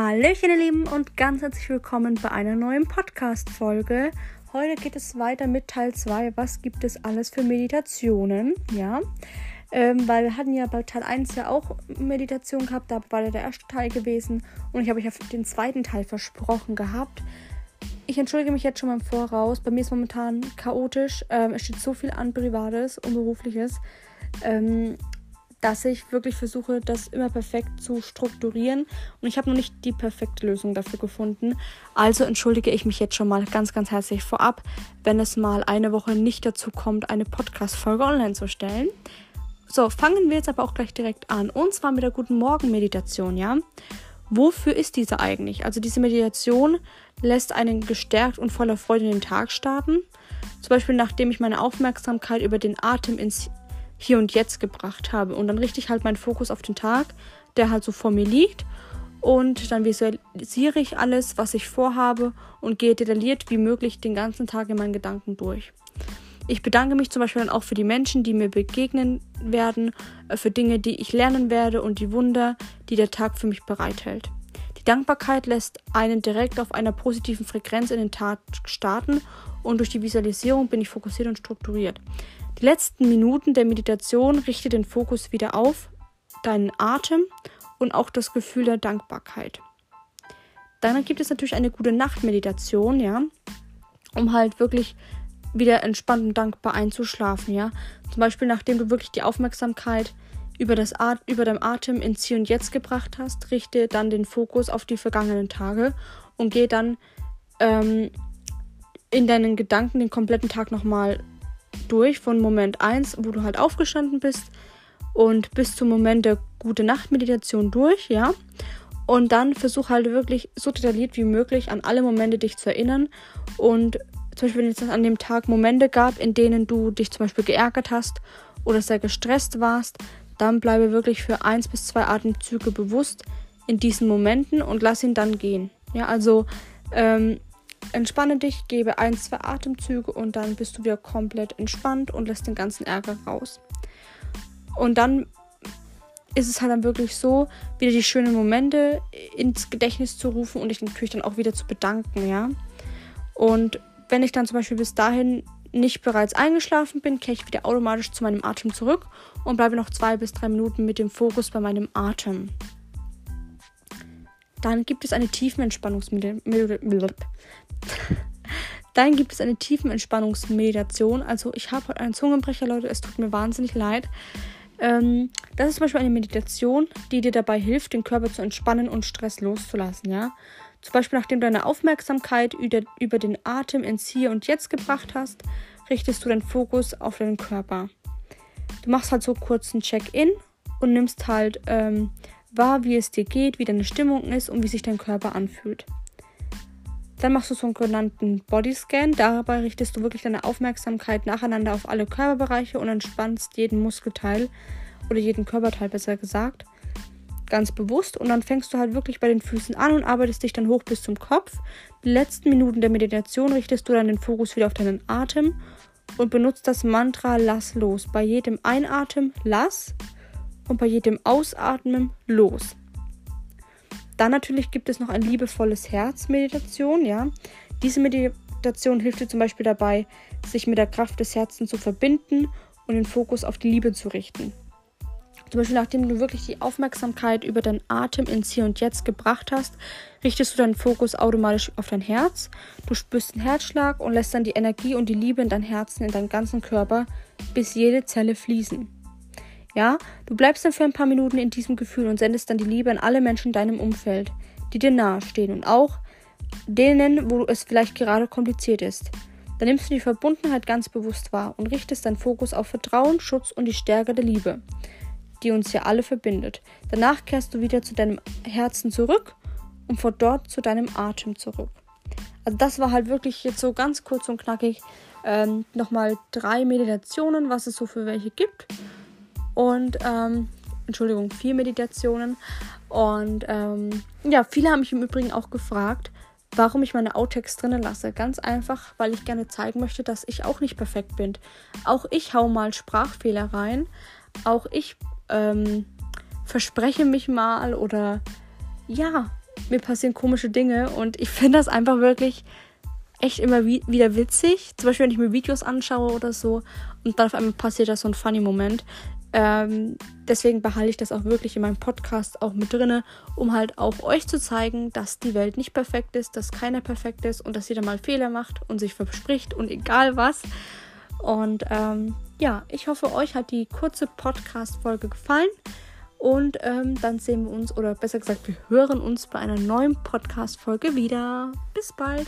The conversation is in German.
Hallöchen, ihr Lieben, und ganz herzlich willkommen bei einer neuen Podcast-Folge. Heute geht es weiter mit Teil 2. Was gibt es alles für Meditationen? Ja, ähm, weil wir hatten ja bei Teil 1 ja auch Meditation gehabt, da war der erste Teil gewesen und ich habe euch ja den zweiten Teil versprochen gehabt. Ich entschuldige mich jetzt schon mal im Voraus. Bei mir ist momentan chaotisch. Ähm, es steht so viel an Privates und Berufliches. Ähm, dass ich wirklich versuche, das immer perfekt zu strukturieren. Und ich habe noch nicht die perfekte Lösung dafür gefunden. Also entschuldige ich mich jetzt schon mal ganz, ganz herzlich vorab, wenn es mal eine Woche nicht dazu kommt, eine Podcast-Folge online zu stellen. So, fangen wir jetzt aber auch gleich direkt an. Und zwar mit der Guten Morgen-Meditation, ja. Wofür ist diese eigentlich? Also diese Meditation lässt einen gestärkt und voller Freude in den Tag starten. Zum Beispiel nachdem ich meine Aufmerksamkeit über den Atem ins hier und jetzt gebracht habe. Und dann richte ich halt meinen Fokus auf den Tag, der halt so vor mir liegt. Und dann visualisiere ich alles, was ich vorhabe und gehe detailliert wie möglich den ganzen Tag in meinen Gedanken durch. Ich bedanke mich zum Beispiel dann auch für die Menschen, die mir begegnen werden, äh, für Dinge, die ich lernen werde und die Wunder, die der Tag für mich bereithält. Dankbarkeit lässt einen direkt auf einer positiven Frequenz in den Tag starten und durch die Visualisierung bin ich fokussiert und strukturiert. Die letzten Minuten der Meditation richte den Fokus wieder auf deinen Atem und auch das Gefühl der Dankbarkeit. Dann gibt es natürlich eine gute Nachtmeditation, ja, um halt wirklich wieder entspannt und dankbar einzuschlafen, ja. Zum Beispiel, nachdem du wirklich die Aufmerksamkeit über, das At über deinem Atem ins Hier und Jetzt gebracht hast, richte dann den Fokus auf die vergangenen Tage und geh dann ähm, in deinen Gedanken den kompletten Tag nochmal durch von Moment 1, wo du halt aufgestanden bist und bis zum Moment der gute Nacht-Meditation durch, ja. Und dann versuch halt wirklich so detailliert wie möglich an alle Momente dich zu erinnern. Und zum Beispiel, wenn es an dem Tag Momente gab, in denen du dich zum Beispiel geärgert hast oder sehr gestresst warst, dann bleibe wirklich für eins bis zwei Atemzüge bewusst in diesen Momenten und lass ihn dann gehen. Ja, also ähm, Entspanne dich, gebe ein, zwei Atemzüge und dann bist du wieder komplett entspannt und lässt den ganzen Ärger raus. Und dann ist es halt dann wirklich so, wieder die schönen Momente ins Gedächtnis zu rufen und dich natürlich dann auch wieder zu bedanken, ja. Und wenn ich dann zum Beispiel bis dahin nicht bereits eingeschlafen bin, kehre ich wieder automatisch zu meinem Atem zurück und bleibe noch zwei bis drei Minuten mit dem Fokus bei meinem Atem. Dann gibt es eine Tiefenentspannungsmeditation. Dann gibt es eine Tiefenentspannungsmeditation. Also ich habe heute einen Zungenbrecher, Leute. Es tut mir wahnsinnig leid. Ähm, das ist zum Beispiel eine Meditation, die dir dabei hilft, den Körper zu entspannen und Stress loszulassen. Ja, zum Beispiel nachdem du deine Aufmerksamkeit über, den Atem ins Hier und Jetzt gebracht hast, richtest du deinen Fokus auf deinen Körper. Du machst halt so kurz einen Check-in und nimmst halt ähm, wahr, wie es dir geht, wie deine Stimmung ist und wie sich dein Körper anfühlt. Dann machst du so einen genannten Bodyscan. Dabei richtest du wirklich deine Aufmerksamkeit nacheinander auf alle Körperbereiche und entspannst jeden Muskelteil oder jeden Körperteil besser gesagt. Ganz bewusst. Und dann fängst du halt wirklich bei den Füßen an und arbeitest dich dann hoch bis zum Kopf. Die letzten Minuten der Meditation richtest du dann den Fokus wieder auf deinen Atem und benutzt das Mantra Lass los. Bei jedem Einatmen lass und bei jedem Ausatmen los. Dann natürlich gibt es noch ein liebevolles Herz-Meditation, ja. Diese Meditation hilft dir zum Beispiel dabei, sich mit der Kraft des Herzens zu verbinden und den Fokus auf die Liebe zu richten. Zum Beispiel, nachdem du wirklich die Aufmerksamkeit über deinen Atem ins Hier und Jetzt gebracht hast, richtest du deinen Fokus automatisch auf dein Herz. Du spürst den Herzschlag und lässt dann die Energie und die Liebe in dein Herzen, in deinen ganzen Körper, bis jede Zelle fließen. Ja, du bleibst dann für ein paar Minuten in diesem Gefühl und sendest dann die Liebe an alle Menschen in deinem Umfeld, die dir nahestehen und auch denen, wo es vielleicht gerade kompliziert ist. Dann nimmst du die Verbundenheit ganz bewusst wahr und richtest deinen Fokus auf Vertrauen, Schutz und die Stärke der Liebe, die uns ja alle verbindet. Danach kehrst du wieder zu deinem Herzen zurück und von dort zu deinem Atem zurück. Also das war halt wirklich jetzt so ganz kurz und knackig ähm, nochmal drei Meditationen, was es so für welche gibt und ähm, Entschuldigung, vier Meditationen. Und ähm, ja, viele haben mich im Übrigen auch gefragt, warum ich meine Outtakes drinnen lasse. Ganz einfach, weil ich gerne zeigen möchte, dass ich auch nicht perfekt bin. Auch ich hau mal Sprachfehler rein. Auch ich ähm, verspreche mich mal oder ja, mir passieren komische Dinge und ich finde das einfach wirklich echt immer wie wieder witzig. Zum Beispiel, wenn ich mir Videos anschaue oder so und dann auf einmal passiert da so ein funny Moment. Ähm, deswegen behalte ich das auch wirklich in meinem Podcast auch mit drinne, um halt auch euch zu zeigen, dass die Welt nicht perfekt ist, dass keiner perfekt ist und dass jeder mal Fehler macht und sich verspricht und egal was. Und ähm, ja, ich hoffe, euch hat die kurze Podcast-Folge gefallen. Und ähm, dann sehen wir uns, oder besser gesagt, wir hören uns bei einer neuen Podcast-Folge wieder. Bis bald.